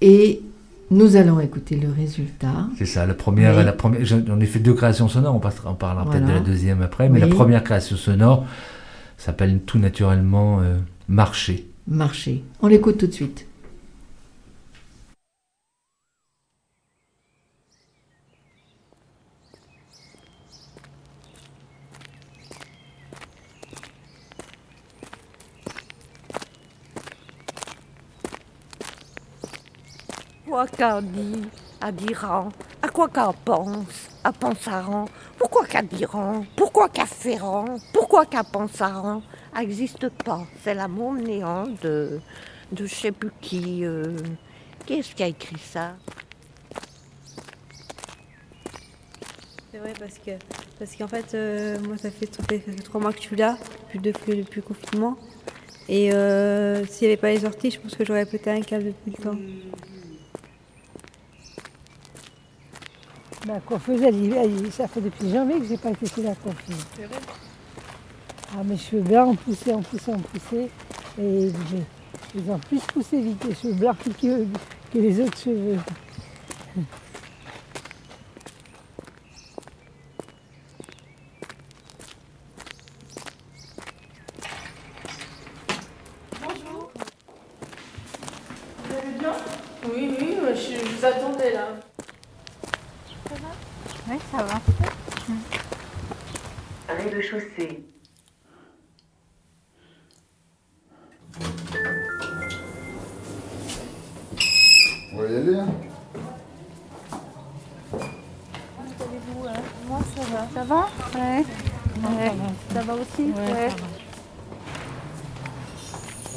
Et nous allons écouter le résultat. C'est ça, la première, Oui. la première, j'en ai fait deux créations sonores, on, passera- on parlera peut-être de la deuxième après, mais Oui. la première création sonore s'appelle tout naturellement euh, Marcher. Marcher. On l'écoute tout de suite. Quoi qu'à dit, à Diran, à quoi qu'à pense, à Pensaran, pourquoi qu'à Diran, pourquoi qu'à Ferrand, pourquoi qu'à Pensaran, n'existe pas. C'est l'amour néant de, de je sais plus qui. euh, qui est-ce qui a écrit ça? C'est vrai parce que parce qu'en fait euh, moi ça fait, ça fait- ça fait trois mois que je suis là depuis depuis, depuis le confinement et euh, s'il n'y avait pas les sorties je pense que j'aurais pété un câble depuis le temps. La coiffeuse, elle, ça fait depuis janvier que j'ai pas été chez la coiffeuse. Ah, mes cheveux blancs ont poussé, ont poussé, ont poussé. Et ils ont plus poussé vite les cheveux blancs que, que les autres cheveux. Oui, oui, je, je vous attendais là. Oui, ça va. Rez-de-chaussée. On va y aller, hein Moi, ça va. Ça va Ouais. Ouais. Ça va aussi Ouais.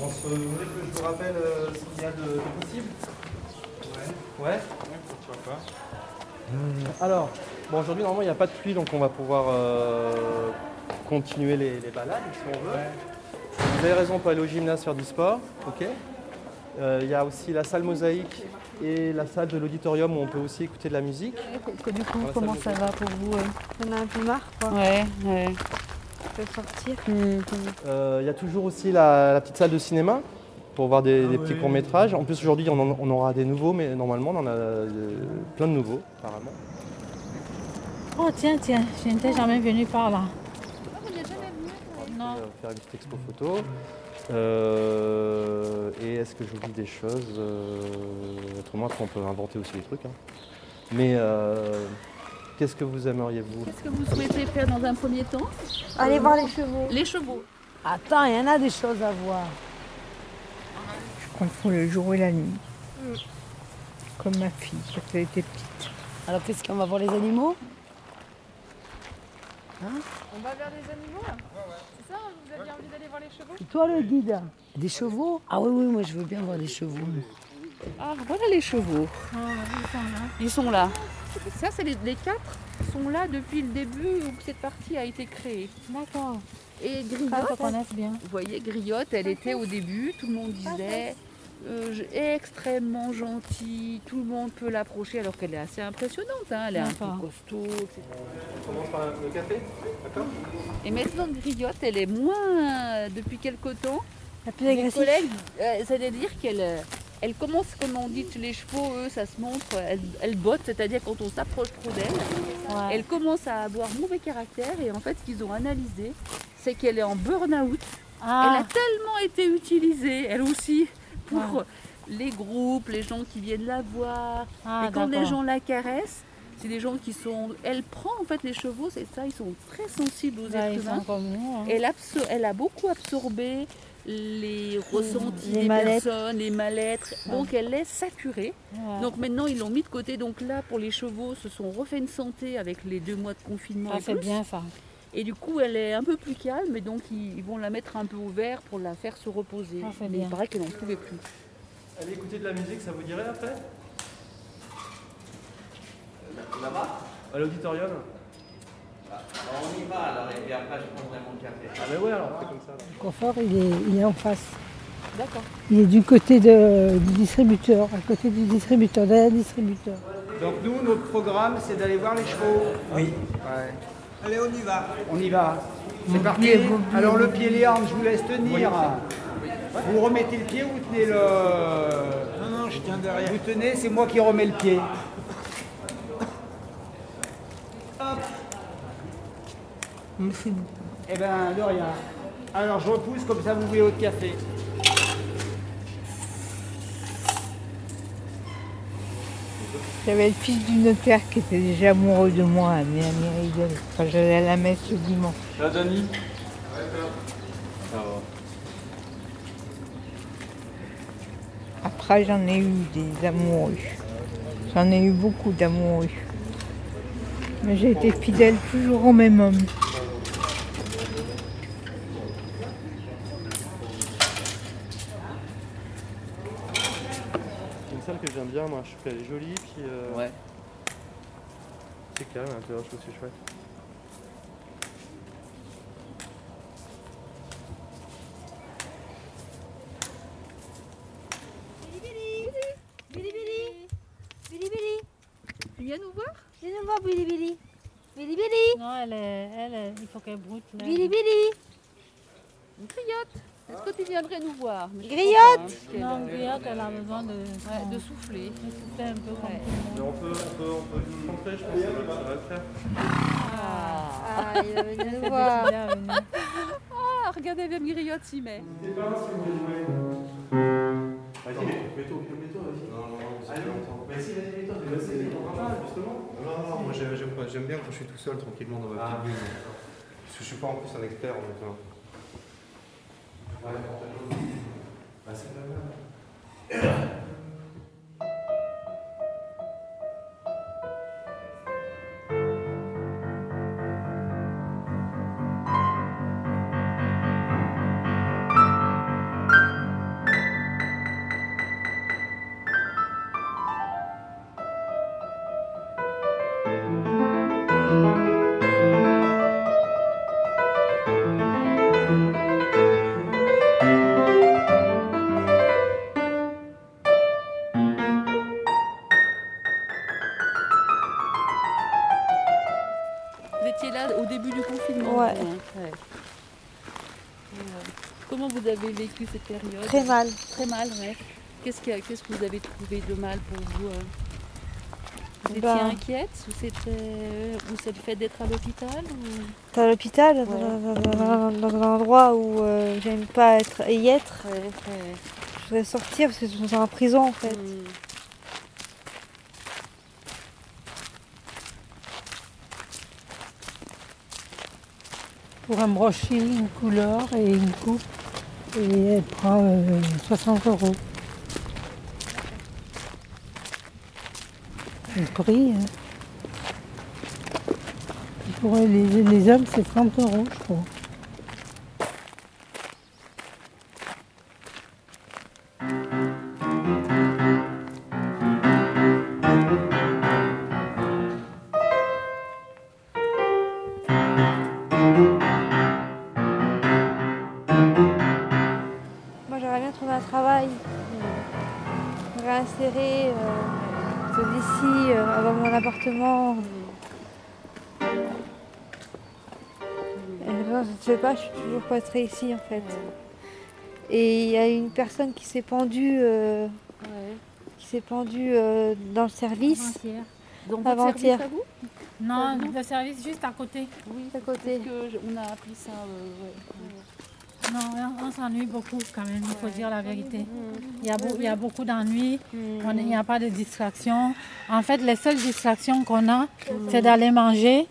On se... Vous voulez que je vous rappelle euh, ce qu'il y a de, de possible Ouais. Ouais pourquoi pas. Euh, alors, bon, aujourd'hui, normalement, il n'y a pas de pluie, donc on va pouvoir euh, continuer les, les balades, si on veut. Vous avez raison, on peut aller au gymnase faire du sport, ok Euh, Il y a aussi la salle mosaïque et la salle de l'auditorium où on peut aussi écouter de la musique. Du coup, comment ça va pour vous euh On a un peu marre quoi. Ouais, ouais. On peut sortir. Euh, Il y a toujours aussi la, la petite salle de cinéma pour voir des, des petits courts-métrages. En plus, aujourd'hui, on, aura des nouveaux, mais normalement, on en a euh, plein de nouveaux, apparemment. Oh, tiens, tiens, je n'étais jamais venue par là. Faire une petite expo photo. Euh, et est-ce que j'oublie des choses Euh, Autrement, après, on peut inventer aussi des trucs. hein. Mais euh, qu'est-ce que vous aimeriez, vous Qu'est-ce que vous souhaitez faire dans un premier temps? Allez voir les chevaux. Les chevaux. Attends, il y en a des choses à voir. Le jour et la nuit. Comme ma fille quand elle était petite. Alors qu'est-ce qu'on va voir les animaux? On va vers les animaux là? C'est ça Vous aviez envie d'aller voir les chevaux? Toi le guide. Des chevaux? Ah oui, oui, moi je veux bien voir des chevaux. Ah, voilà les chevaux. Ah, Ils sont là. Ça, c'est les, les quatre sont là depuis le début où cette partie a été créée. D'accord. Et Ah, Griotte, connaître bien. vous voyez, Griotte, elle était au début, tout le monde disait euh, extrêmement gentille, tout le monde peut l'approcher alors qu'elle est assez impressionnante, hein, elle est un peu costaud, etc. On commence par le café, d'accord Et maintenant, Griotte, elle est moins, euh, depuis quelque temps, La plus mes agressive. collègues, euh, c'est-à-dire qu'elle elle commence, comme on dit, les chevaux, eux, ça se montre, elle, elle botte, c'est-à-dire quand on s'approche trop d'elle, Ouais. elle commence à avoir mauvais caractère et en fait, ce qu'ils ont analysé, c'est qu'elle est en burn-out. Ah. Elle a tellement été utilisée, elle aussi, pour les groupes, les gens qui viennent la voir. Ah, et quand les gens la caressent, c'est des gens qui sont. Elle prend en fait les chevaux, c'est ça, ils sont très sensibles aux êtres humains. hein. Elle, absor- elle a beaucoup absorbé les ressentis Les des personnes, les mal-être. Donc elle est saturée. Ouais. Donc maintenant ils l'ont mis de côté. Donc là pour les chevaux, se sont refait une santé avec les deux mois de confinement. Ah, c'est bien ça. Et du coup elle est un peu plus calme. Et donc ils, ils vont la mettre un peu au vert pour la faire se reposer. Ah, c'est Mais bien. il paraît qu'elle n'en pouvait plus. Allez écouter de la musique, ça vous dirait après Là-bas À l'auditorium on y va alors, et puis après je prendrai mon café. Ah mais ouais, alors c'est comme ça. Le confort, il est, il est en face. D'accord. Il est du côté de- du distributeur, à côté du distributeur, derrière le distributeur. Donc nous, notre programme, c'est d'aller voir les chevaux. Oui. Allez, on y va. On y va. C'est parti. Alors le pied Léandre, je vous laisse tenir. Vous remettez le pied, vous tenez le... Non, non, je tiens derrière. Vous tenez, c'est moi qui remets le pied. Hop. Eh ben, de rien. Alors, je repousse, comme ça vous voulez votre café. J'avais le fils du notaire qui était déjà amoureux de moi, à Méridol, quand j'allais à la messe le dimanche. Là, Denis Après, j'en ai eu des amoureux. J'en ai eu beaucoup d'amoureux. Mais j'ai été fidèle toujours au même homme. C'est une salle que j'aime bien, moi. Je trouve qu'elle est jolie, puis. euh, Ouais. C'est calme à l'intérieur, je trouve que c'est chouette. Billy Billy Billy Billy Tu viens nous voir? Viens nous voir Billy Billy Billy Billy Non, elle est, elle est- il faut qu'elle broute. là. Billy Billy Une griotte. Est-ce que tu viendrais nous voir Griotte Non, Griotte, elle a besoin de, ouais, de souffler. de souffler un peu comme Ouais. Mais on peut, on peut, on peut nous montrer, je pense que ça va, le faire. Ah, il va venir nous voir. Ah, regardez, même griotte s'y met. N'hésitez pas si vous voulez jouer. Vas-y, mets-toi, mets-toi, vas-y. Non, non, non, c'est longtemps. Si, vas-y, mets-toi, vas-y, on va justement. Non, non, non, moi j'aime bien quand je suis tout seul, tranquillement dans ma petite bulle. Parce que je suis pas en plus un expert en fait. hein. Ouais, bah, c'est pas mal. Très mal. Très mal, ouais. Qu'est-ce que, qu'est-ce que vous avez trouvé de mal pour vous euh Vous étiez Ben- inquiète ou c'était ou c'est le fait d'être à l'hôpital ou... T'es à l'hôpital, Ouais. dans, dans- dans- dans un endroit où euh, j'aime pas être, y être. Ouais, ouais. Je voudrais sortir parce que je suis en prison en fait. Hmm. Pour un brochet, une couleur et une coupe. Et elle prend euh, 60 euros. Le prix. hein. Pour les hommes, c'est 30 euros, je crois. Pas, je suis toujours cloîtrée ici en fait. Et il y a une personne qui s'est pendue, euh, qui s'est pendue euh, dans le service. Avant-hier. Non, le service juste à côté. Oui, à côté. Parce que je- on a appris ça. euh, ouais. Non, on- on s'ennuie beaucoup quand même, il faut dire la vérité. Il y a, il y a beaucoup d'ennuis, on- il n'y a pas de distractions. En fait, les seules distractions qu'on a, c'est d'aller manger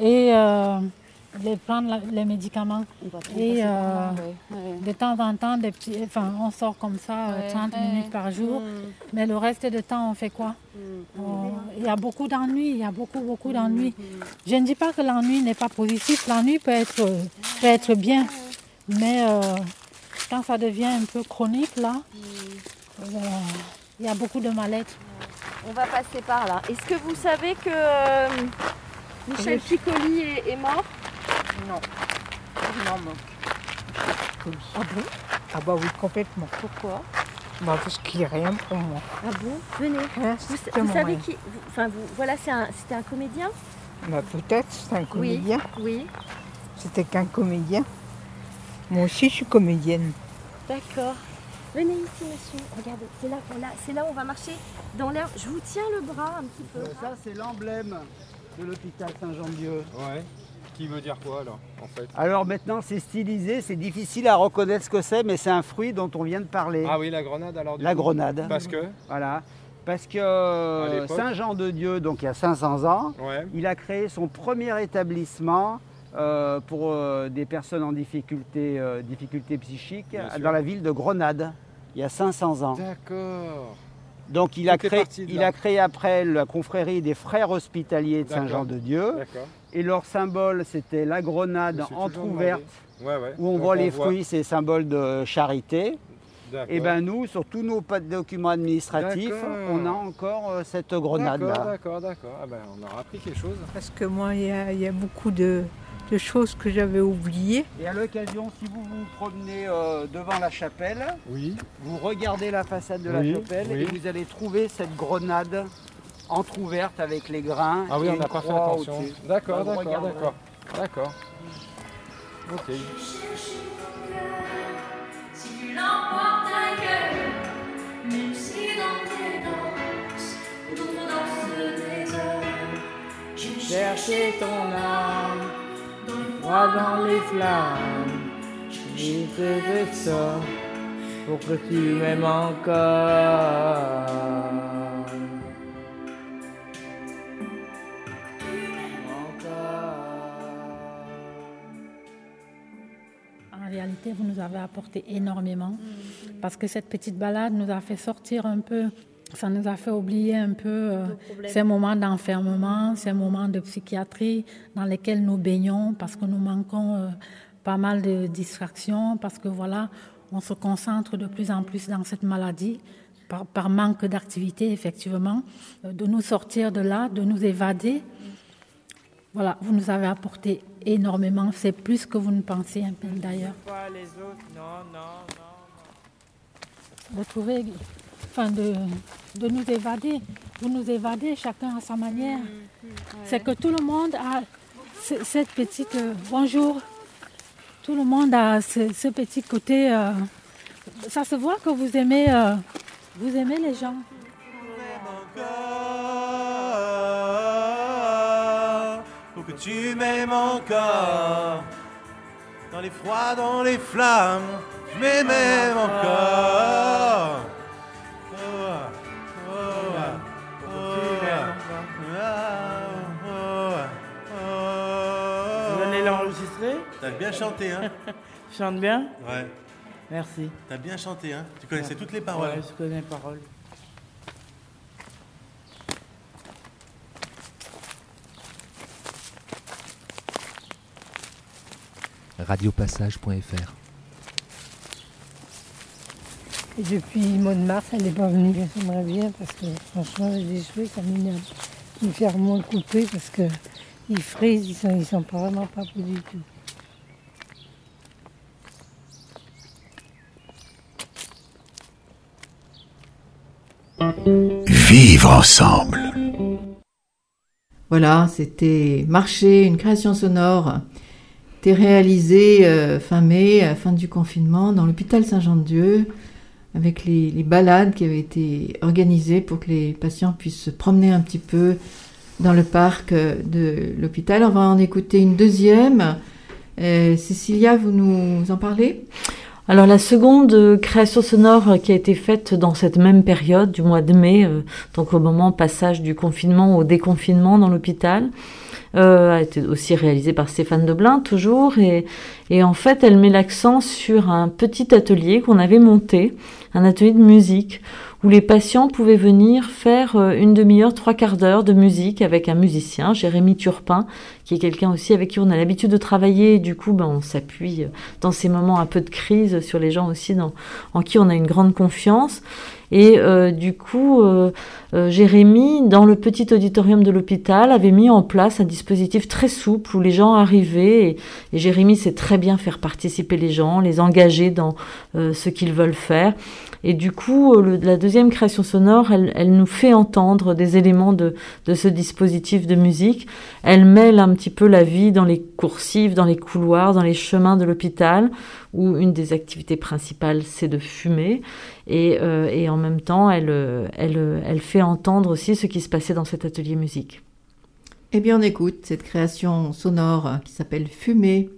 et euh, de prendre les médicaments. Et euh, ouais, de temps en temps, des petits, enfin, on sort comme ça euh, Ouais, 30 ouais. minutes par jour, Mm. mais le reste du temps, on fait quoi? On- Il y a beaucoup d'ennuis, il y a beaucoup, beaucoup d'ennuis. Je ne dis pas que l'ennui n'est pas positif, l'ennui peut être, euh, peut être bien, mais euh, quand ça devient un peu chronique, là, euh, il y a beaucoup de mal-être. On va passer par là. Est-ce que vous savez que euh, Michel Piccoli est, est mort? Non. Non, non. Ah bon? Ah bah oui, complètement. Pourquoi? Bah parce qu'il n'y a rien pour moi. Ah bon? Venez. Hein, vous, savez rien. qui vous- Enfin, vous, voilà, un- c'était un comédien? Bah peut-être, c'est un comédien. Oui. C'était qu'un comédien. Moi aussi, je suis comédienne. D'accord. Venez ici, monsieur. Regardez, c'est là qu'on a, c'est là où on va marcher dans l'air. Je vous tiens le bras un petit peu. Ça, c'est l'emblème de l'hôpital Saint-Jean-de-Dieu. Ouais. Qui veut dire quoi alors, en fait? Alors maintenant, c'est stylisé, c'est difficile à reconnaître ce que c'est, mais c'est un fruit dont on vient de parler. Ah oui, la grenade alors du La coup? grenade. Parce que? Voilà. Parce que euh, l'époque? Saint-Jean-de-Dieu, donc il y a 500 ans, Ouais. il a créé son premier établissement euh, pour euh, des personnes en difficulté, euh, difficulté psychique dans la ville de Grenade, il y a 500 ans. D'accord. Donc il a, Tout créé, de il a créé après la confrérie des frères hospitaliers de D'accord. Saint-Jean-de-Dieu. D'accord. Et leur symbole, c'était la grenade entrouverte, demandé. Ouais, ouais. où on Donc voit les voit- fruits, c'est symbole de charité. Et bien nous, sur tous nos documents administratifs, on a encore euh, cette grenade D'accord, d'accord, d'accord. Ah ben, on aura appris quelque chose. Parce que moi, il y a, il y a beaucoup de, de choses que j'avais oubliées. Et à l'occasion, si vous vous promenez euh, devant la chapelle, Oui. vous regardez la façade de Oui, la chapelle oui. et vous allez trouver cette grenade entrouverte avec les grains. Ah oui, et on n'a pas fait attention. D'accord, d'accord, d'accord. D'accord. Ok. Si tu l'emportes ailleurs, même si dans tes danses, d'autres dansent des heures, je Chercher ton âme, droit dans les flammes. Je te fais ça pour que tu m'aimes encore. En réalité, vous nous avez apporté énormément parce que cette petite balade nous a fait sortir un peu, ça nous a fait oublier un peu euh, ces moments d'enfermement, ces moments de psychiatrie dans lesquels nous baignons parce que nous manquons euh, pas mal de distractions, parce que voilà, on se concentre de plus en plus dans cette maladie. Par, par manque d'activité, effectivement, euh, de nous sortir de là, de nous évader. Voilà, vous nous avez apporté énormément, c'est plus que vous ne pensiez un peu d'ailleurs. De trouver, enfin de, de nous évader. Vous nous évadez chacun à sa manière. C'est que tout le monde a ce- cette petite euh, bonjour. Tout le monde a ce, ce petit côté. euh, ça se voit que vous aimez, euh, vous aimez les gens. Que tu m'aimes encore. Dans les froids, dans les flammes, je m'aime encore. Vous allez l'enregistrer? T'as bien chanté, hein? Chante bien? Ouais. Merci. T'as bien chanté, hein? Tu connaissais toutes les paroles. Ouais, je connais les paroles. radiopassage.fr Et depuis le mois de mars, elle n'est pas venue. J'aimerais bien parce que franchement, j'ai des cheveux, ça m'énerve. Me faire moins couper parce que ils frisent, ils sont, ils sont pas vraiment pas beaux du tout. Vivre ensemble. Voilà, c'était Marcher, une création sonore. C'était réalisé euh, fin mai, à fin du confinement, dans l'hôpital Saint-Jean-de-Dieu, avec les, balades qui avaient été organisées pour que les patients puissent se promener un petit peu dans le parc euh, de l'hôpital. On va en écouter une deuxième. Euh, Cécilia, vous nous en parlez? Alors la seconde création sonore qui a été faite dans cette même période du mois de mai, donc au moment passage du confinement au déconfinement dans l'hôpital, a été aussi réalisée par Stéphane Deblin toujours et, et en fait elle met l'accent sur un petit atelier qu'on avait monté, un atelier de musique où les patients pouvaient venir faire euh, une demi-heure, trois quarts d'heure de musique avec un musicien, Jérémy Turpin, qui est quelqu'un aussi avec qui on a l'habitude de travailler. Du coup, ben, on s'appuie euh, dans ces moments un peu de crise sur les gens aussi dans, en qui on a une grande confiance. Et euh, du coup, Jérémy, dans le petit auditorium de l'hôpital, avait mis en place un dispositif très souple où les gens arrivaient. Et, Jérémy sait très bien faire participer les gens, les engager dans euh, ce qu'ils veulent faire. Et du coup, euh, la deuxième création sonore, elle, nous fait entendre des éléments de, ce dispositif de musique. Elle mêle un petit peu la vie dans les coursives, dans les couloirs, dans les chemins de l'hôpital, où une des activités principales, c'est de fumer. Et, euh, en même temps, elle, elle fait entendre aussi ce qui se passait dans cet atelier musique. Eh bien, on écoute cette création sonore qui s'appelle Fumée.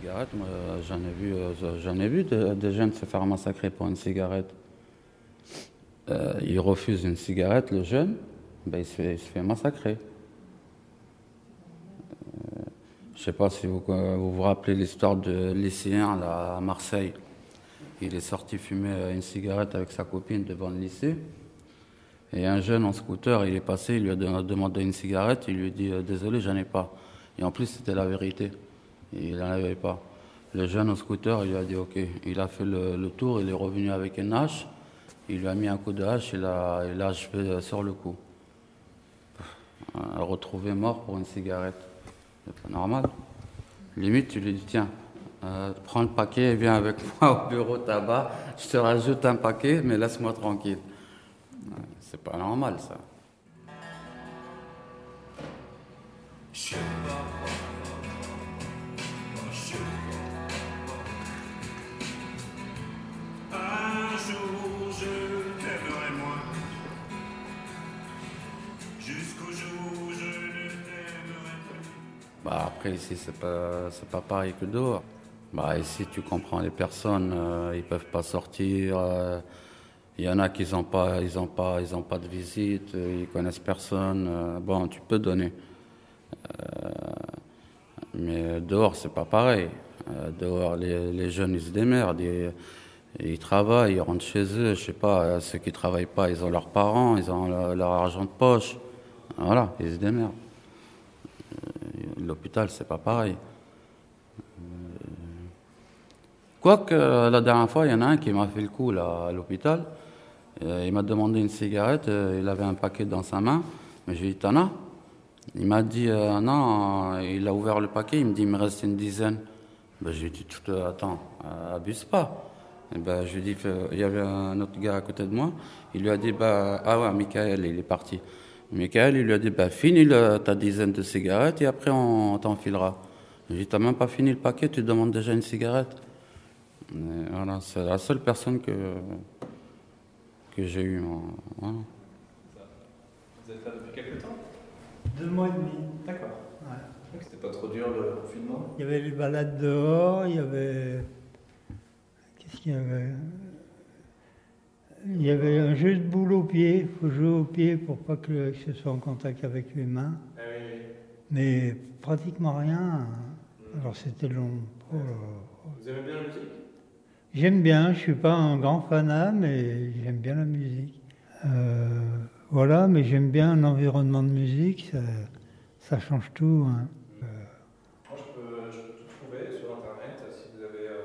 Cigarette, moi, j'en ai vu, euh, j'en ai vu de- des jeunes se faire massacrer pour une cigarette. Euh, il refuse une cigarette, le jeune, ben, il, se fait, massacrer. Euh, je ne sais pas si vous, vous rappelez l'histoire de lycéen là, à Marseille. Il est sorti fumer euh, une cigarette avec sa copine devant le lycée. Et un jeune en scooter, il est passé, il lui a de- demandé une cigarette, il lui a dit Désolé, j'en ai pas. Et en plus, c'était la vérité. Il n'en avait pas. Le jeune en scooter, il lui a dit OK. Il a fait le, tour, il est revenu avec une hache. Il lui a mis un coup de hache, il a, achevé euh, sur le coup. Euh, retrouvé mort pour une cigarette. C'est pas normal. Limite, tu lui dis Tiens, euh, prends le paquet et viens avec moi au bureau tabac. Je te rajoute un paquet, mais laisse-moi tranquille. C'est pas normal, ça. Ici c'est pas pas pareil que dehors. Bah ici tu comprends les personnes, euh, ils peuvent pas sortir. euh, Il y en a qui ont pas ils ont pas ils ont pas de visite, euh, ils connaissent personne. euh, bon tu peux donner. Mais dehors c'est pas pareil. Dehors les, les jeunes ils se démerdent. Ils, ils travaillent, ils rentrent chez eux, je sais pas, ceux qui travaillent pas, ils ont leurs parents, ils ont leur, leur argent de poche. Voilà, ils se démerdent. L'hôpital, c'est pas pareil. Quoique, euh, la dernière fois, il y en a un qui m'a fait le coup là, à l'hôpital. Euh, il m'a demandé une cigarette, euh, il avait un paquet dans sa main, mais j'ai dit T'en as? Il m'a dit Non, il a ouvert le paquet, il me dit Il me reste une dizaine. Ben, j'ai dit Attends, abuse pas. Et ben, je dit Il y avait un autre gars à côté de moi, il lui a dit bah, Ah ouais, Michael, il est parti. Michael, il lui a dit bah, Finis le- ta dizaine de cigarettes et après on t'enfilera. J'ai dit T'as même pas fini le paquet, tu demandes déjà une cigarette Et voilà, c'est la seule personne que, que j'ai eue. moi. Voilà. Vous êtes là depuis quelques temps? Deux mois et demi. D'accord. Ouais. C'était pas trop dur le confinement Il y avait les balades dehors, il y avait. Qu'est-ce qu'il y avait? Il y avait un jeu de boule au pied. Il faut jouer au pied pour pas que ce soit en contact avec les mains. Ah. Mais pratiquement rien. Alors c'était long. Oh. Vous aimez bien la musique? J'aime bien, je suis pas un grand fanat, mais j'aime bien la musique. Euh, voilà, mais j'aime bien l'environnement de musique, ça, ça change tout. hein. Euh, Moi, je peux, je peux tout trouver sur internet si vous avez euh,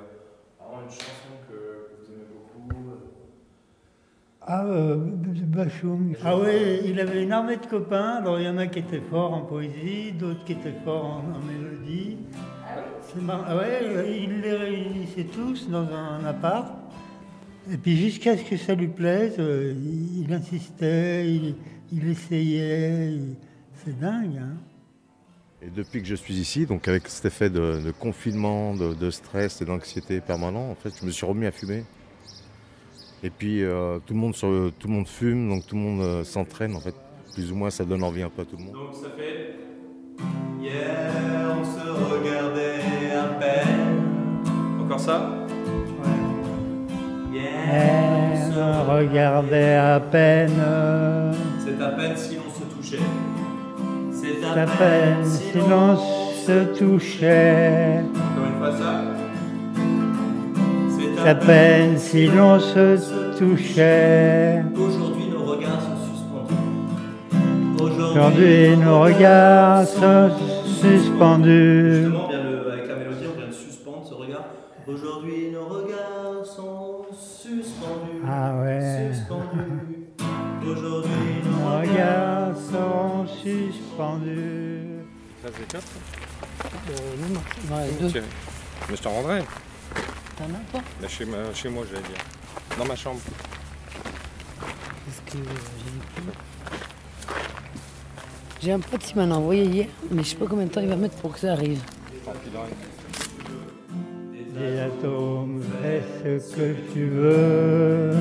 vraiment une chanson que, que vous aimez beaucoup. euh. Ah, euh, Bachoum. Ah oui, il avait une armée de copains. Alors il y en a qui étaient forts en poésie, d'autres qui étaient forts en, en mélodie. C'est mar- ah ouais, il les réunissait tous dans un appart. Et puis jusqu'à ce que ça lui plaise, euh, il, il insistait, il, il essayait. il- C'est dingue. Hein. Et depuis que je suis ici, donc avec cet effet de, de confinement, de, de stress et d'anxiété permanent, en fait, je me suis remis à fumer. Et puis euh, tout, le monde sur le- tout le monde fume, donc tout le monde euh, s'entraîne en fait plus ou moins, ça donne envie un peu à tout le monde. Donc ça fait. Hier on se regardait à peine. Encore ça? Elle me regardait à peine. C'est à peine si l'on se touchait. C'est À peine si l'on se touchait. Encore une fois ça? À peine si l'on se touchait. Aujourd'hui nos regards sont suspendus. Aujourd'hui nos regards sont suspendus. Justement, bien le- avec la mélodie, on vient de suspendre ce regard. Aujourd'hui nos regards sont suspendus. Ah ouais. Suspendus. Aujourd'hui Nos regards sont suspendus. 13 et 4 non, non. Ouais, deux. Tiens. Mais je t'en rendrai. T'en as pas Là, chez, ma- chez moi, j'allais dire. Dans ma chambre. Que j'ai un pote qui m'en a envoyé hier, mais je sais pas combien de temps il va mettre pour que ça arrive. Des atomes, fais ce que tu veux.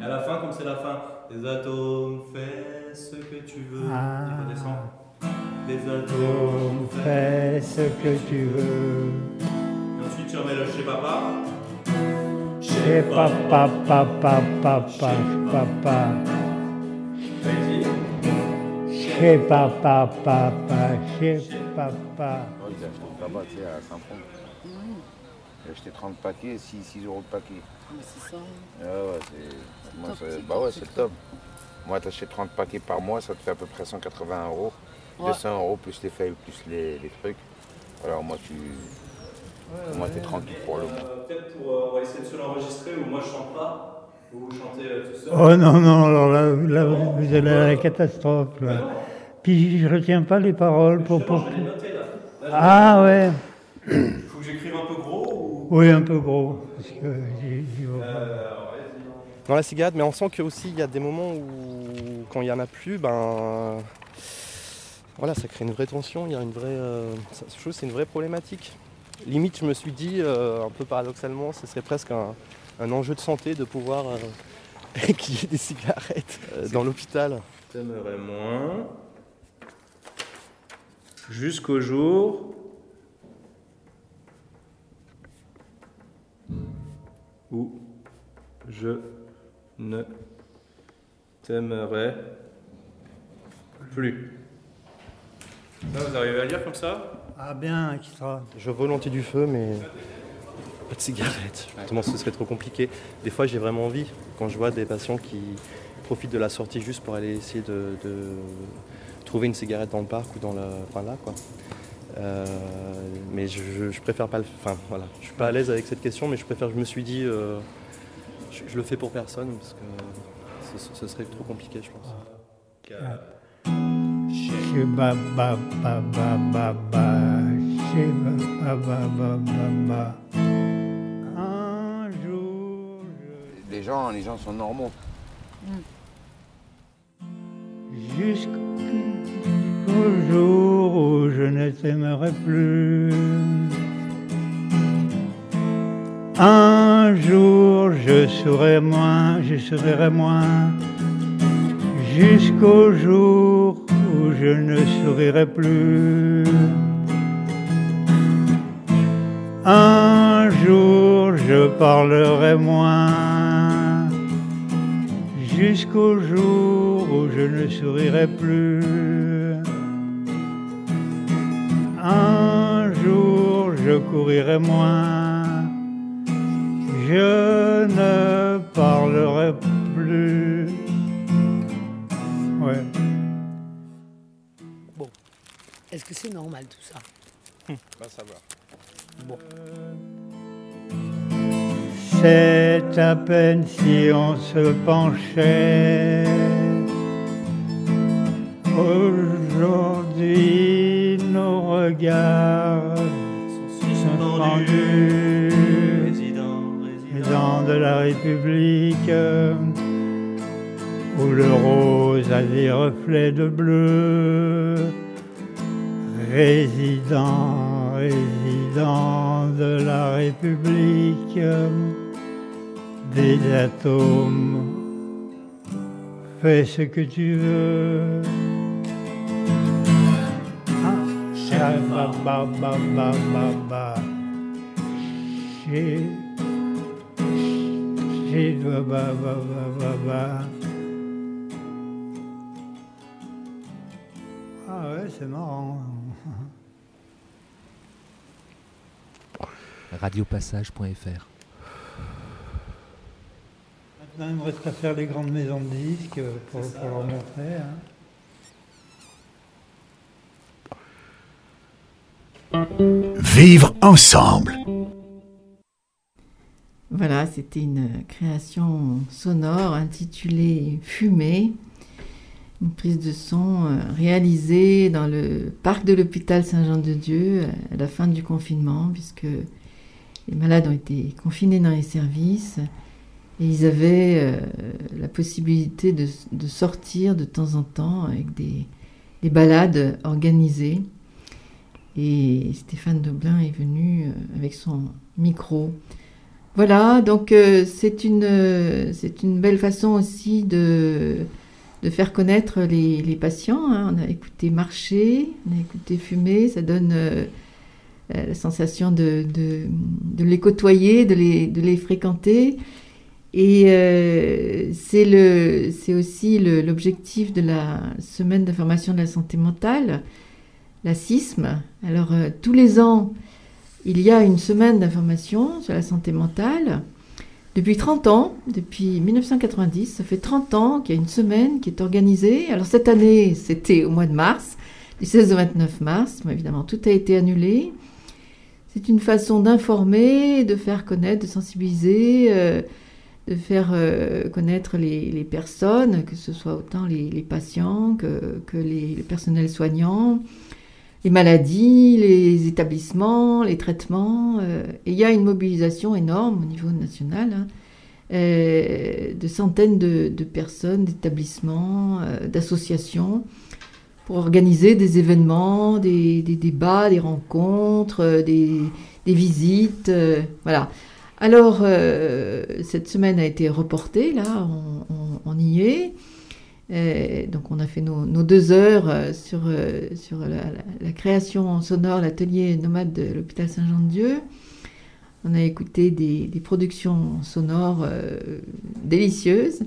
Et à la fin, comme c'est la fin, des atomes, fais ce que tu veux. Ah. Il redescend. Des Atomes, atomes, fais ce que tu veux. Et ensuite, tu remets le chez papa. Chez papa, papa, papa, papa. Chez papa, papa, chez papa. Ils achetaient là-bas, tu sais, à. J'ai acheté 30 paquets, 6, 6 euros le paquet. c'est ça. Ah ouais, c'est. moi, top, c'est- c'est bah ouais, c'est top. Moi, t'achètes 30 paquets par mois, ça te fait à peu près 180 euros. Ouais. 200 euros plus les feuilles, plus les, les trucs. Alors, moi, tu. Moi, t'es tranquille pour le mois. Euh, Peut-être pour. euh, on va essayer de se l'enregistrer où moi je chante pas. Ou vous chantez euh, tout seul. Oh non, non, alors là, là vous allez à la catastrophe. Là. Puis je retiens pas les paroles pour. pour... Je noté là. Ah ouais. l'ai- Faut que j'écrive un peu gros ou? Oui, un peu gros. Parce que. Euh. Dans la cigarette, mais on sent que aussi il y a des moments où quand il y en a plus, ben voilà, ça crée une vraie tension, il y a une vraie, euh, ça- je trouve que c'est une vraie problématique. Limite, je me suis dit, euh, un peu paradoxalement, ce serait presque un, un enjeu de santé de pouvoir euh, qu'il y ait des cigarettes euh, dans l'hôpital. T'aimerais moins. Jusqu'au jour. Où je ne t'aimerais plus. Ça, vous arrivez à lire comme ça? Ah bien, extra. Je veux volontiers du feu, mais pas de cigarette. Justement, ce serait trop compliqué. Des fois, j'ai vraiment envie, quand je vois des patients qui profitent de la sortie juste pour aller essayer de, de trouver une cigarette dans le parc ou dans la, enfin là, quoi. Euh, mais je, je- je préfère pas le. Enfin, voilà. Je suis pas à l'aise avec cette question, mais je préfère. Je me suis dit, euh, je, je le fais pour personne parce que ce, ce serait trop compliqué, je pense. Chez ba ba ba ba ba ba. Chez ba ba ba ba ba ba. Un jour. Les gens, les gens sont normaux. Jusqu'au jour où je ne t'aimerai plus. Un jour je serai moins, je serai moins. Jusqu'au jour je ne sourirai plus. Un jour je parlerai moins. Jusqu'au jour où je ne sourirai plus. Un jour je courirai moins. Je ne parlerai plus. Que c'est normal tout ça Va savoir. Bon. C'est à peine si on se penchait. Aujourd'hui, nos regards sont suspendus. Président de la République, où le rose a des reflets de bleu. Résident, résident de la République, des atomes, fais ce que tu veux. Ah ouais, c'est marrant. radiopassage.fr. Maintenant, il me reste à faire les grandes maisons de disques euh, pour, pour leur montrer. hein. Vivre ensemble. Voilà, c'était une création sonore intitulée Fumée, une prise de son euh, réalisée dans le parc de l'hôpital Saint-Jean-de-Dieu euh, à la fin du confinement, puisque les malades ont été confinés dans les services et ils avaient euh, la possibilité de, sortir de temps en temps avec des, des balades organisées. Et Stéphane Doblin est venu avec son micro. Voilà, donc c'est une, une belle façon aussi de, de faire connaître les, patients. hein. On a écouté marcher, on a écouté fumer, ça donne euh, euh, la sensation de, les côtoyer, de les, fréquenter. Et euh, c'est aussi l'objectif de la semaine d'information de la santé mentale, la CISM. Alors tous les ans, il y a une semaine d'information sur la santé mentale. Depuis 30 ans, depuis 1990, ça fait 30 ans qu'il y a une semaine qui est organisée. Alors cette année, c'était au mois de mars, du 16 au 29 mars. Bon, évidemment, tout a été annulé. C'est une façon d'informer, de faire connaître, de sensibiliser, euh, de faire euh, connaître les, personnes, que ce soit autant les, patients que, les personnels soignants, les maladies, les établissements, les traitements. euh, il y a une mobilisation énorme au niveau national hein, euh, de centaines de, personnes, d'établissements, euh, d'associations pour organiser des événements, des, débats, des rencontres, des, visites. voilà. Alors, cette semaine a été reportée, là, on y est. Euh, donc, on a fait nos, deux heures euh, sur, euh, la, création sonore, l'atelier nomade de l'hôpital Saint-Jean-de-Dieu. On a écouté des, productions sonores délicieuses.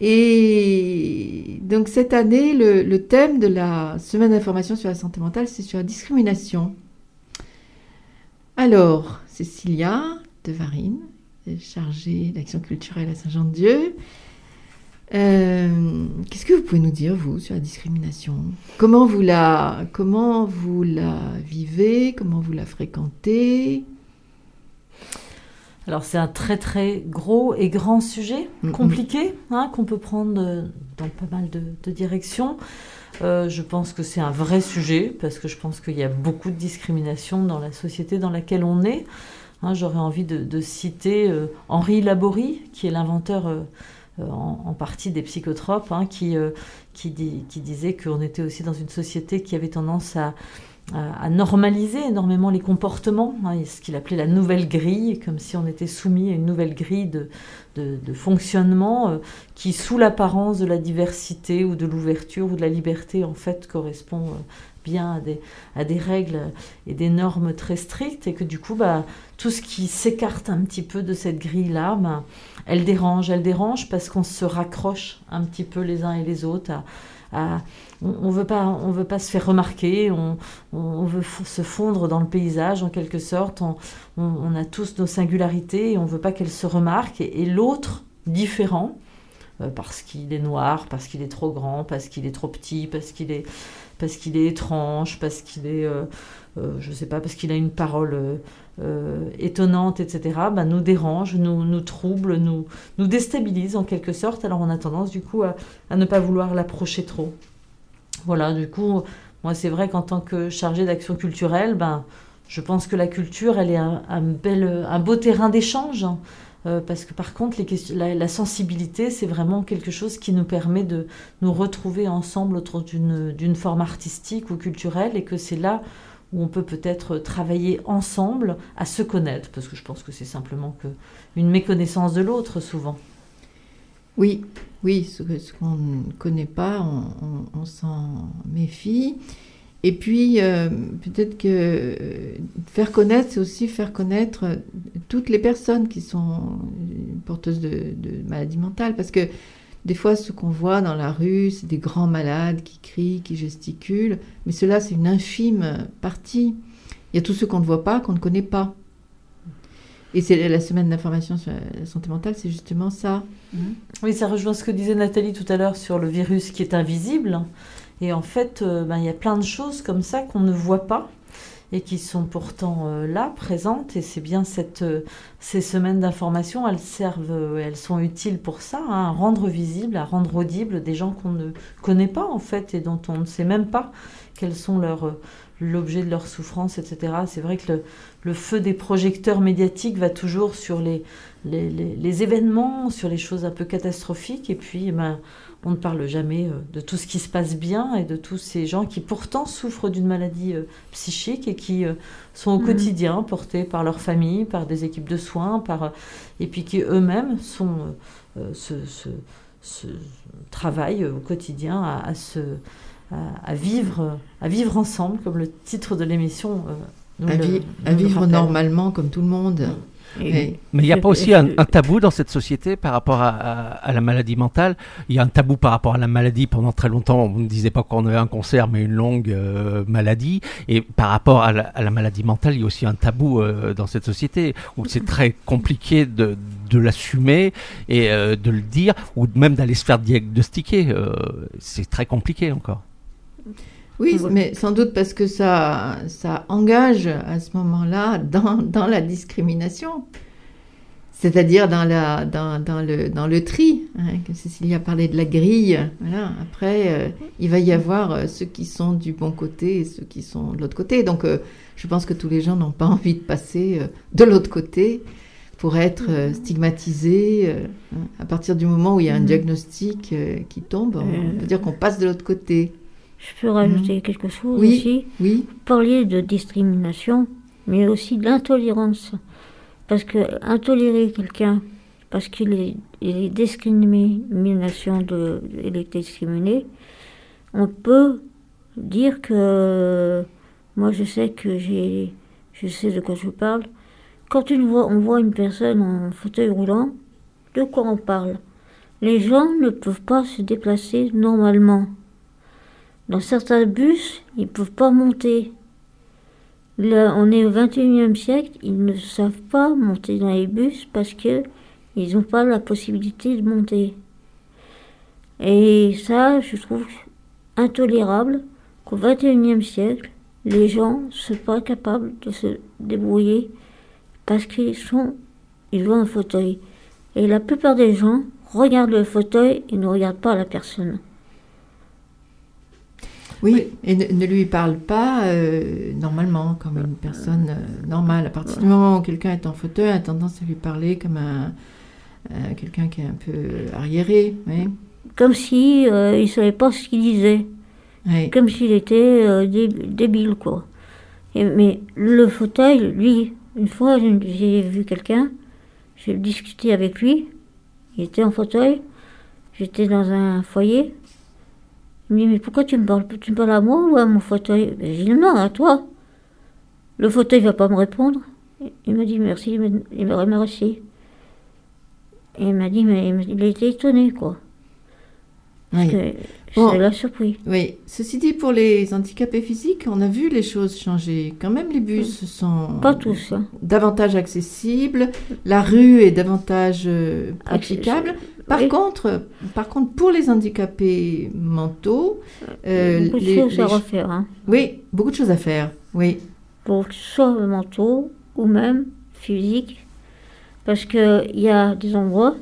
Et donc cette année, le, thème de la semaine d'information sur la santé mentale, c'est sur la discrimination. Alors, Cécilia de Varine, chargée d'action culturelle à Saint-Jean-de-Dieu, euh, qu'est-ce que vous pouvez nous dire, vous, sur la discrimination? Comment vous, la, comment vous la vivez? Comment vous la fréquentez? Alors c'est un très très gros et grand sujet, compliqué, hein, qu'on peut prendre euh, dans pas mal de, de directions. Euh, je pense que c'est un vrai sujet parce que je pense qu'il y a beaucoup de discrimination dans la société dans laquelle on est. Hein, J'aurais envie de, de citer euh, Henri Laborie, qui est l'inventeur euh, en, en partie des psychotropes, hein, qui, euh, qui, disait qu'on était aussi dans une société qui avait tendance à, à, normaliser énormément les comportements, hein, ce qu'il appelait la nouvelle grille, comme si on était soumis à une nouvelle grille de, de, fonctionnement euh, qui, sous l'apparence de la diversité ou de l'ouverture ou de la liberté, en fait, correspond euh, bien à des, à des règles et des normes très strictes, et que du coup, bah, tout ce qui s'écarte un petit peu de cette grille-là, bah, elle dérange, elle dérange parce qu'on se raccroche un petit peu les uns et les autres on, on veut pas, se faire remarquer, on, veut se fondre dans le paysage en quelque sorte. On, a tous nos singularités et on veut pas qu'elles se remarquent. Et, l'autre différent, euh, parce qu'il est noir, parce qu'il est trop grand, parce qu'il est trop petit, parce qu'il est, étrange, parce qu'il est, euh, euh, je sais pas, parce qu'il a une parole euh, euh, étonnante, etc. bah, nous dérange, nous, nous trouble, nous, nous déstabilise en quelque sorte. Alors on a tendance du coup à, à ne pas vouloir l'approcher trop. Voilà, du coup, moi c'est vrai qu'en tant que chargée d'action culturelle, ben, je pense que la culture, elle est un, bel, un beau terrain d'échange. hein. Euh, parce que par contre, la, la sensibilité, c'est vraiment quelque chose qui nous permet de nous retrouver ensemble autour d'une forme artistique ou culturelle et que c'est là où on peut peut-être travailler ensemble à se connaître, parce que je pense que c'est simplement que une méconnaissance de l'autre souvent. Oui, oui, ce, qu'on ne connaît pas, on, s'en méfie. Et puis, euh, peut-être que euh, faire connaître, c'est aussi faire connaître euh, toutes les personnes qui sont porteuses de, de maladies mentales. Parce que des fois, ce qu'on voit dans la rue, c'est des grands malades qui crient, qui gesticulent. Mais cela, c'est une infime partie. Il y a tous ceux qu'on ne voit pas, qu'on ne connaît pas. Et c'est la semaine d'information sur la santé mentale, c'est justement ça. Oui, ça rejoint ce que disait Nathalie tout à l'heure sur le virus qui est invisible. Et en fait, euh, ben, il y a plein de choses comme ça qu'on ne voit pas et qui sont pourtant euh, là, présentes. Et c'est bien cette, euh, ces semaines d'information, elles servent, euh, elles sont utiles pour ça, hein, à rendre visible, à rendre audible des gens qu'on ne connaît pas en fait et dont on ne sait même pas quels sont l'objet de leur souffrance, etc. C'est vrai que le, le feu des projecteurs médiatiques va toujours sur les, les, les- les événements, sur les choses un peu catastrophiques, et puis eh ben, on ne parle jamais euh, de tout ce qui se passe bien et de tous ces gens qui pourtant souffrent d'une maladie euh, psychique et qui euh, sont au Mhm. quotidien portés par leur famille, par des équipes de soins, par, et puis qui eux-mêmes sont euh, ce, ce- ce travail euh, au quotidien à, à se à, à vivre à vivre ensemble comme le titre de l'émission euh, À, le- vi- à nous le vivre rappelle. normalement comme tout le monde. Et- Mais il n'y a pas aussi un, un tabou dans cette société par rapport à, à- à la maladie mentale. Il y a un tabou par rapport à la maladie. Pendant très longtemps, on ne disait pas qu'on avait un cancer, mais une longue euh, maladie. Et par rapport à la, à la maladie mentale, il y a aussi un tabou euh, dans cette société où c'est très compliqué de, de l'assumer et euh, de le dire, ou même d'aller se faire diagnostiquer. Euh, c'est très compliqué encore. Oui, mais sans doute parce que ça, ça engage à ce moment-là dans, dans la discrimination, c'est-à-dire dans, la, dans, dans, le, dans le tri. hein, que Cécilie a parlé de la grille. Voilà. Après, euh, il va y avoir euh, ceux qui sont du bon côté et ceux qui sont de l'autre côté. Donc, euh, je pense que tous les gens n'ont pas envie de passer de l'autre côté pour être stigmatisés. hein. À partir du moment où il y a un Mhm. diagnostic qui tombe, on peut dire qu'on passe de l'autre côté. Je peux rajouter quelque chose Oui, aussi Oui. Vous parliez de discrimination, mais aussi d'intolérance. Parce que intolérer quelqu'un parce qu'il est, il est discrimination de, il est discriminé, on peut dire que moi je sais que j'ai, je sais de quoi je parle. Quand une voit, on voit une personne en fauteuil roulant, de quoi on parle? Les gens ne peuvent pas se déplacer normalement. Dans certains bus, ils ne peuvent pas monter. Là, on est au 21e siècle, ils ne savent pas monter dans les bus parce que ils n'ont pas la possibilité de monter. Et ça, je trouve intolérable qu'au 21e siècle, les gens ne soient pas capables de se débrouiller parce qu'ils sont, ils ont un fauteuil. Et la plupart des gens regardent le fauteuil et ne regardent pas la personne. Oui, et ne, ne lui parle pas euh, normalement, comme une personne euh, normale. À partir du moment où quelqu'un est en fauteuil, a tendance à lui parler comme un, euh, quelqu'un qui est un peu arriéré. Oui. Comme si il savait pas ce qu'il disait. Comme s'il était dé- débile, quoi. Et- mais le fauteuil, lui, une fois, j'ai vu quelqu'un, j'ai discuté avec lui, il était en fauteuil, j'étais dans un foyer. Il me dit, mais pourquoi tu me parles Tu me parles à moi ou à mon fauteuil? Ben, J'ai dit, non, à toi. Le fauteuil va pas me répondre. Il m'a dit merci, il m'a- remercié. Et il m'a dit, mais il a été étonné, quoi. Parce Oui. que Bon. ça l'a surpris. Oui, ceci dit, pour les handicapés physiques, on a vu les choses changer. Quand même, les bus sont Pas tous, hein. davantage accessibles, la rue est davantage euh, Accessible. Par Oui. contre, par contre, pour les handicapés mentaux, euh, beaucoup de les- choses à les refaire. Hein. Oui, beaucoup de choses à faire. Oui. Pour soit mentaux ou même physiques. Parce qu'il y a des endroits,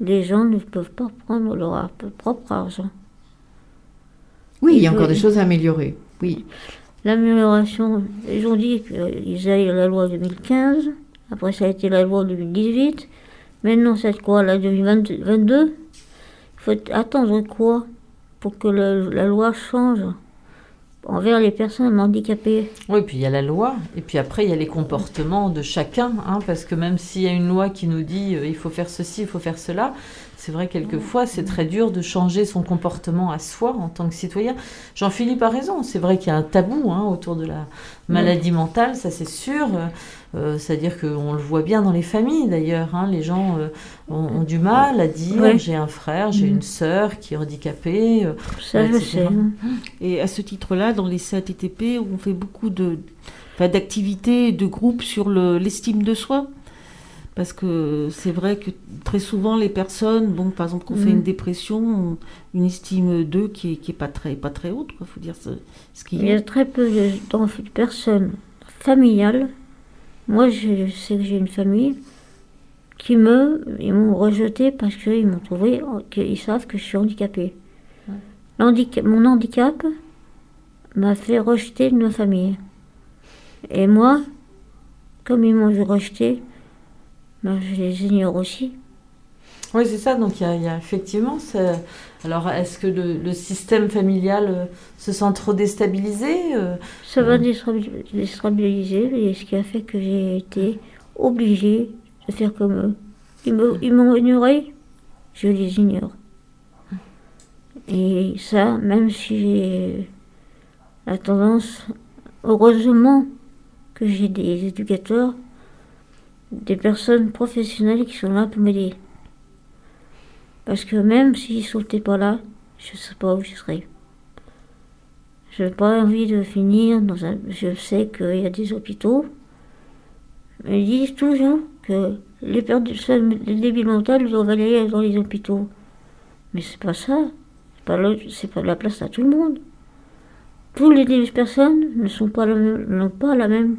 les gens ne peuvent pas prendre leur propre argent. Oui, il y a encore des choses à améliorer. Oui. L'amélioration, ils ont dit qu'ils avaient la loi 2015, après ça a été la loi 2018, maintenant c'est quoi, la 2022 Il faut attendre quoi pour que le- la loi change envers les personnes handicapées? Oui, puis il y a la loi, et puis après il y a les comportements de chacun, hein, parce que même s'il y a une loi qui nous dit euh, il faut faire ceci, il faut faire cela, C'est vrai, quelquefois, c'est très dur de changer son comportement à soi en tant que citoyen. Jean-Philippe a raison. C'est vrai qu'il y a un tabou hein, autour de la maladie mentale, ça c'est sûr. Euh, C'est-à-dire qu'on le voit bien dans les familles d'ailleurs. hein. Les gens euh, ont, ont du mal à dire Ouais. j'ai un frère, j'ai Mhm. une sœur qui est handicapée. euh, Ça, je sais. Et à ce titre-là, dans les CATTP, on fait beaucoup de, enfin, d'activités, de groupes sur le- l'estime de soi. Parce que c'est vrai que très souvent, les personnes, bon, par exemple, qu'on fait Mhm. une dépression, ont une estime d'eux qui est, qui est pas, très, pas très haute, il faut dire ce, ce qui Il y a très peu de, de personnes familiales. Moi, je sais que j'ai une famille qui me, ils m'ont rejeté parce qu'ils m'ont trouvé, qu'ils savent que je suis handicapée. L'handica- mon handicap m'a fait rejeter de ma famille. Et moi, comme ils m'ont rejeté, ben, je les ignore aussi. Oui, c'est ça. Donc, il y y a effectivement. ce- Alors, est-ce que le, le système familial euh, se sent trop déstabilisé euh, Ça va déstabi- déstabiliser et ce qui a fait que j'ai été obligée de faire comme eux. Ils m'ont ignoré, je les ignore. Et ça, même si j'ai la tendance, heureusement que j'ai des éducateurs, des personnes professionnelles qui sont là pour m'aider. Parce que même s'ils ne sautaient pas là, je sais pas où je serais. Je n'ai pas envie de finir dans un. Je sais qu'il y a des hôpitaux. Ils disent toujours que les personnes les débiles mentales doivent aller dans les hôpitaux. Mais c'est pas ça. C'est pas, pas la place à tout le monde. Toutes les personnes ne sont pas n'ont pas la même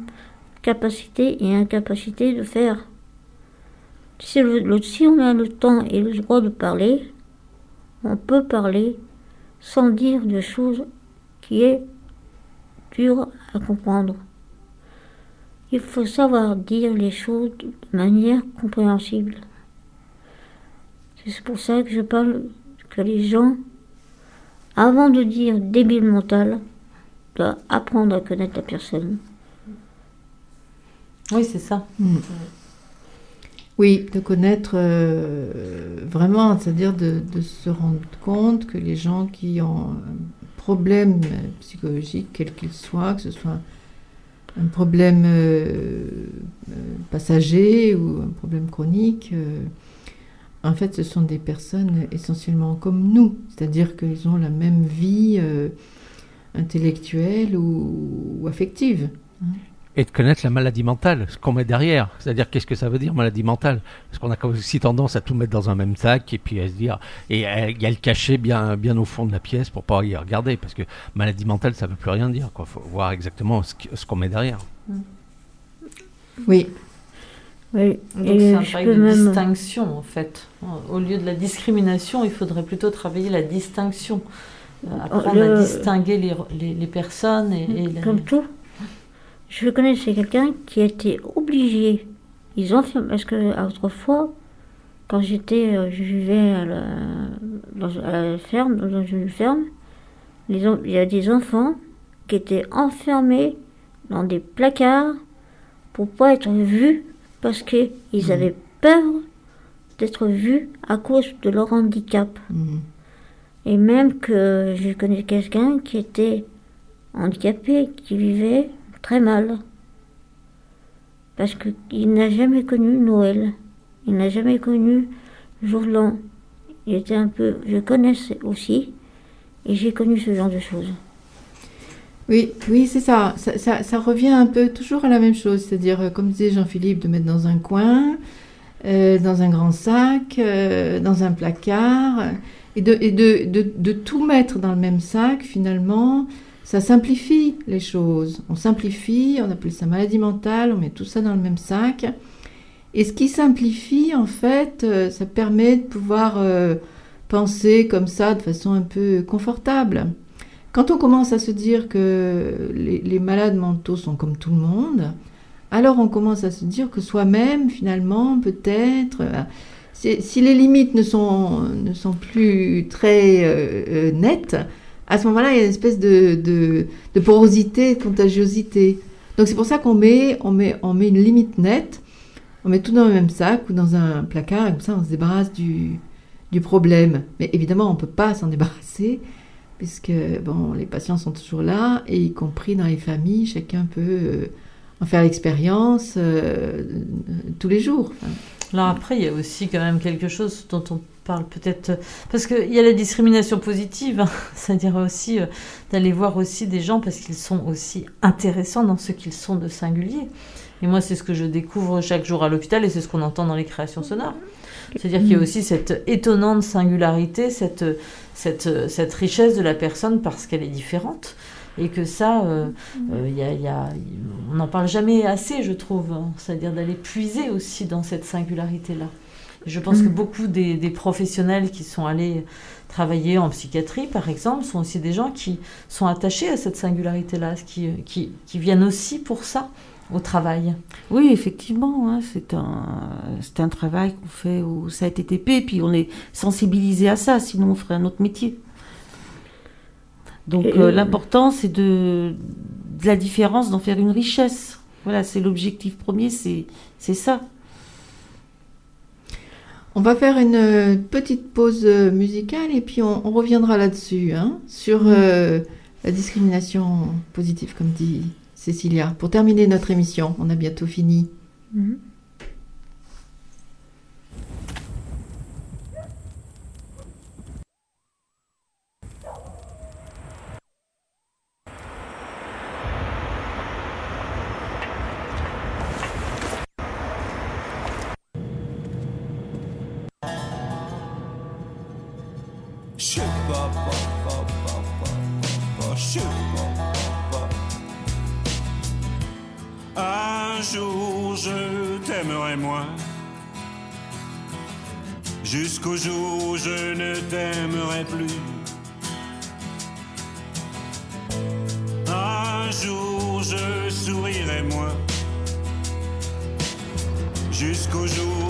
capacité et incapacité de faire. Si, le- le- si on a le temps et le droit de parler, on peut parler sans dire de choses qui est dur à comprendre. Il faut savoir dire les choses de manière compréhensible. C'est pour ça que je parle que les gens, avant de dire débile mental, doivent apprendre à connaître la personne. Oui, c'est ça. Mm. Oui, de connaître euh, vraiment, c'est-à-dire de, de se rendre compte que les gens qui ont un problème psychologique, quel qu'il soit, que ce soit un problème euh, euh, passager ou un problème chronique, en fait, ce sont des personnes essentiellement comme nous, c'est-à-dire qu'ils ont la même vie intellectuelle ou, ou affective. hein. Et de connaître la maladie mentale, ce qu'on met derrière. C'est-à-dire, qu'est-ce que ça veut dire, maladie mentale? Parce qu'on a aussi tendance à tout mettre dans un même sac et puis à se dire. Et il y a le cachet bien, bien au fond de la pièce pour pas y regarder. Parce que maladie mentale, ça veut plus rien dire. Il faut voir exactement ce qu'on met derrière. Oui. Oui, Donc c'est un travail de même- distinction en fait. Au lieu de la discrimination, il faudrait plutôt travailler la distinction. Euh, apprendre Le- à distinguer les, les, les personnes et, et la- Comme tout. Je connaissais quelqu'un qui été obligé. Ils ont fait. Parce que autrefois, quand j'étais. euh, Je vivais à la, dans, à la ferme, dans une ferme, les il y a des enfants qui étaient enfermés dans des placards pour pas être vus parce qu'ils avaient peur d'être vus à cause de leur handicap. Et même que je connais quelqu'un qui était handicapé, qui vivait très mal. Parce qu'il n'a jamais connu Noël. Il n'a jamais connu jour l'an. Il était un peu. Je connaissais aussi. Et j'ai connu ce genre de choses. Oui, oui, c'est ça. Ça, ça. revient un peu toujours à la même chose, c'est-à-dire, euh, comme disait Jean-Philippe, de mettre dans un coin, euh, dans un grand sac, euh, dans un placard, et, de, et de, de, de tout mettre dans le même sac, finalement, ça simplifie les choses. On simplifie, on appelle ça maladie mentale, on met tout ça dans le même sac. Et ce qui simplifie, en fait, euh, ça permet de pouvoir euh, penser comme ça de façon un peu confortable. Quand on commence à se dire que les, malades mentaux sont comme tout le monde, alors on commence à se dire que soi-même, finalement, peut-être, euh, si, les limites ne sont, plus très nettes, à ce moment-là, il y a une espèce de, porosité, de contagiosité. Donc c'est pour ça qu'on met, on met, on met une limite nette, on met tout dans le même sac ou dans un placard, et comme ça on se débarrasse du, du problème. Mais évidemment, on ne peut pas s'en débarrasser, puisque bon, les patients sont toujours là, et y compris dans les familles, chacun peut euh, en faire l'expérience euh, tous les jours. Enfin, Alors après, il y a aussi quand même quelque chose dont on parle peut-être parce qu'il y a la discrimination positive, hein. c'est-à-dire aussi euh, d'aller voir aussi des gens parce qu'ils sont aussi intéressants dans ce qu'ils sont de singulier. Et moi, c'est ce que je découvre chaque jour à l'hôpital et c'est ce qu'on entend dans les créations sonores. C'est-à-dire qu'il y a aussi cette étonnante singularité, cette, cette, cette richesse de la personne parce qu'elle est différente. Et que ça, euh, euh, a- y a- on n'en parle jamais assez, je trouve. hein. C'est-à-dire d'aller puiser aussi dans cette singularité-là. Je pense que beaucoup des, des professionnels qui sont allés travailler en psychiatrie, par exemple, sont aussi des gens qui sont attachés à cette singularité-là, qui, qui, qui viennent aussi pour ça au travail. Oui, effectivement, hein, c'est un, c'est un travail qu'on fait au CATTP, puis on est sensibilisé à ça, sinon on ferait un autre métier. Donc euh, l'important, c'est de, de la différence, d'en faire une richesse. Voilà, c'est l'objectif premier, c'est c'est ça. On va faire une euh, petite pause euh, musicale et puis on, on reviendra là-dessus, hein, sur euh, la discrimination positive, comme dit Cécilia. Pour terminer notre émission, on a bientôt fini. Sais Un jour je t'aimerai moins. Jusqu'au jour où je ne t'aimerai plus. Un jour je sourirai moins. Jusqu'au jour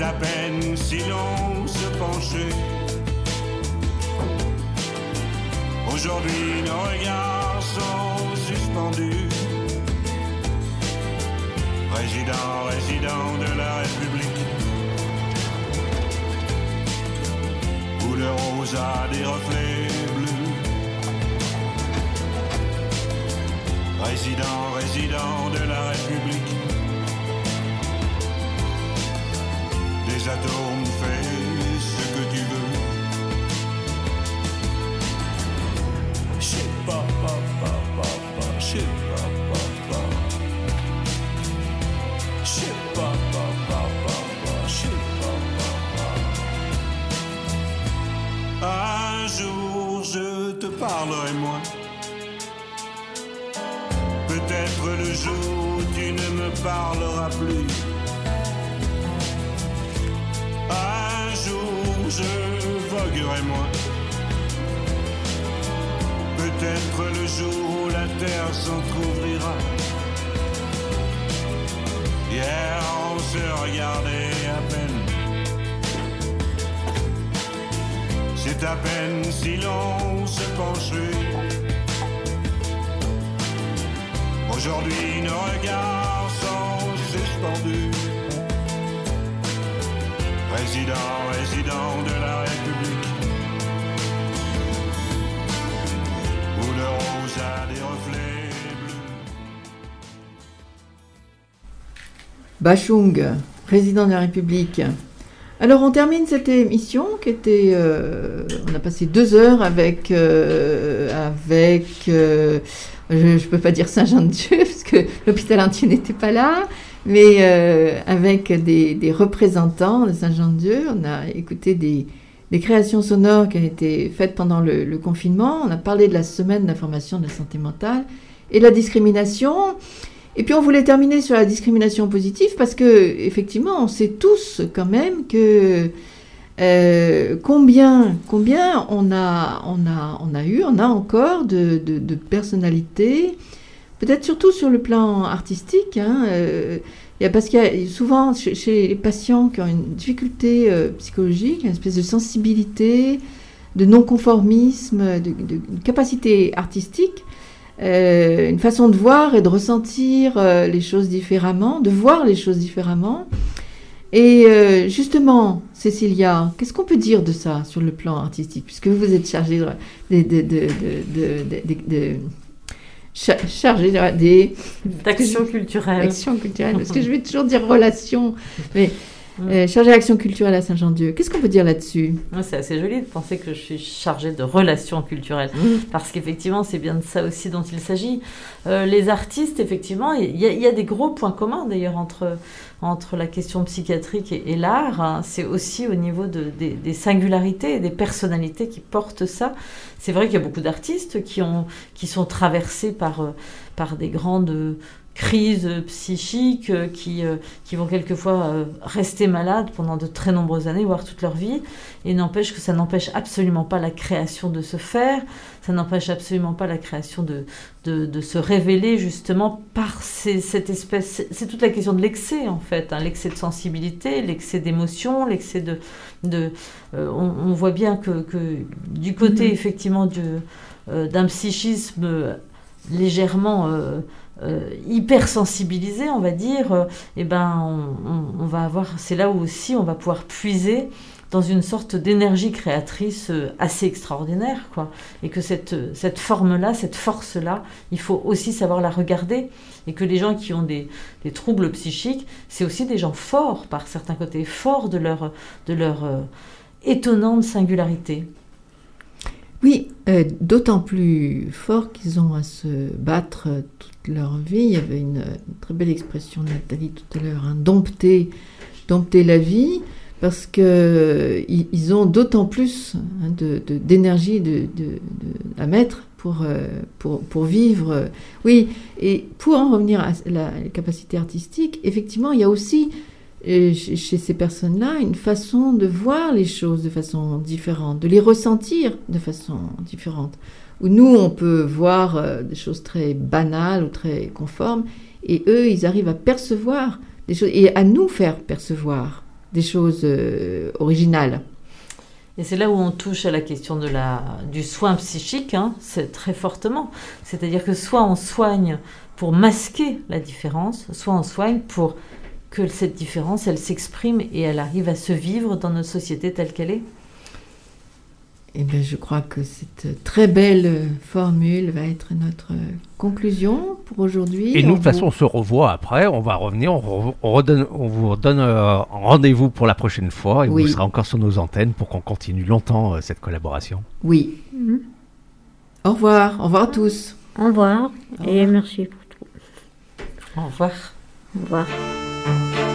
À peine si l'on se penchait. Aujourd'hui, nos regards sont suspendus. Président, résident de la République. Où rose a des reflets bleus. Résident, résident de la République. Des atomes, fais ce que tu veux. Je sais pas, pas, pas, pas, pas, je sais pas, pas. Je sais pas, pas, pas, pas. Un jour je te parlerai moins. Peut-être le jour où tu ne me parleras plus. Je voguerai moins. Peut-être le jour où la terre s'entr'ouvrira. Hier on se regardait à peine. C'est à peine si l'on se penchait. Aujourd'hui nos regards sont suspendus. Président, résident de la République. Où le rose a des reflets bleus. Bachung, président de la République. Alors on termine cette émission qui était, euh, on a passé deux heures avec, euh, avec, euh, je ne peux pas dire Saint-Jean-de-Dieu parce que l'hôpital entier n'était pas là, mais euh, avec des, représentants de Saint-Jean-de-Dieu. On a écouté des, créations sonores qui ont été faites pendant le, confinement. On a parlé de la semaine d'information de la santé mentale et de la discrimination. Et puis on voulait terminer sur la discrimination positive parce que effectivement, on sait tous quand même que euh, combien, combien on a, on a, on a eu, on a encore de, de personnalités, peut-être surtout sur le plan artistique. Hein, euh, parce qu'il y a souvent chez, les patients qui ont une difficulté euh, psychologique, une espèce de sensibilité, de non-conformisme, de, capacité artistique, euh, une façon de voir et de ressentir les choses différemment, de voir les choses différemment. Et justement, Cécilia, qu'est-ce qu'on peut dire de ça sur le plan artistique, puisque vous êtes chargée de, de, de- de- de- de- cha- chargée de- des D'action culturelle. Action culturelle, parce que je vais toujours dire relations, mais euh, chargée d'action culturelle à Saint-Jean-Dieu. Qu'est-ce qu'on peut dire là-dessus? C'est assez joli de penser que je suis chargée de relations culturelles, Mm. parce qu'effectivement, c'est bien de ça aussi dont il s'agit. Euh, les artistes, effectivement, il y, a- il y a des gros points communs d'ailleurs entre, entre la question psychiatrique et, l'art. hein. C'est aussi au niveau de- des, des singularités et des personnalités qui portent ça. C'est vrai qu'il y a beaucoup d'artistes qui, ont, qui sont traversés par, euh, par des grandes crises psychiques euh, qui, euh, qui vont quelquefois euh, rester malades pendant de très nombreuses années, voire toute leur vie. Et n'empêche que ça n'empêche absolument pas la création de se faire, ça n'empêche absolument pas la création de, de, de se révéler justement par ces- cette espèce... c'est- toute la question de l'excès en fait, hein, l'excès de sensibilité, l'excès d'émotion, l'excès de... de euh, on, on voit bien que, que du côté Mhm. effectivement du, euh, d'un psychisme euh, légèrement euh, euh, hypersensibilisé, on va dire, euh, eh ben, on, va avoir, c'est là où aussi on va pouvoir puiser dans une sorte d'énergie créatrice euh, assez extraordinaire, quoi. Et que cette, euh, cette forme-là, cette force-là, il faut aussi savoir la regarder. Et que les gens qui ont des, troubles psychiques, c'est aussi des gens forts, par certains côtés, forts de leur, de leur étonnante singularité. Oui, euh, d'autant plus fort qu'ils ont à se battre toute leur vie. Il y avait une, très belle expression de Nathalie tout à l'heure, hein, dompter, dompter la vie, parce que euh, ils, ont d'autant plus hein, d'énergie à mettre pour, euh, pour, pour vivre. Oui, et pour en revenir à la, capacité artistique, effectivement, il y a aussi chez, ces personnes-là une façon de voir les choses de façon différente, de les ressentir de façon différente. Où nous, on peut voir euh, des choses très banales ou très conformes, et eux, ils arrivent à percevoir des choses, et à nous faire percevoir des choses euh, originales. Et c'est là où on touche à la question de la, du soin psychique, hein, c'est très fortement. C'est-à-dire que soit on soigne pour masquer la différence, soit on soigne pour que cette différence, elle s'exprime et elle arrive à se vivre dans notre société telle qu'elle est. Et bien, je crois que cette très belle formule va être notre conclusion pour aujourd'hui. Et nous, On de toute façon, on se revoit après, on va revenir, on, re- on redonne, on vous redonne euh, rendez-vous pour la prochaine fois et Oui. vous serez encore sur nos antennes pour qu'on continue longtemps euh, cette collaboration. Oui. Au revoir. Au revoir à tous. Au revoir Au et revoir. merci pour tout. Au revoir. Au revoir. Thank you.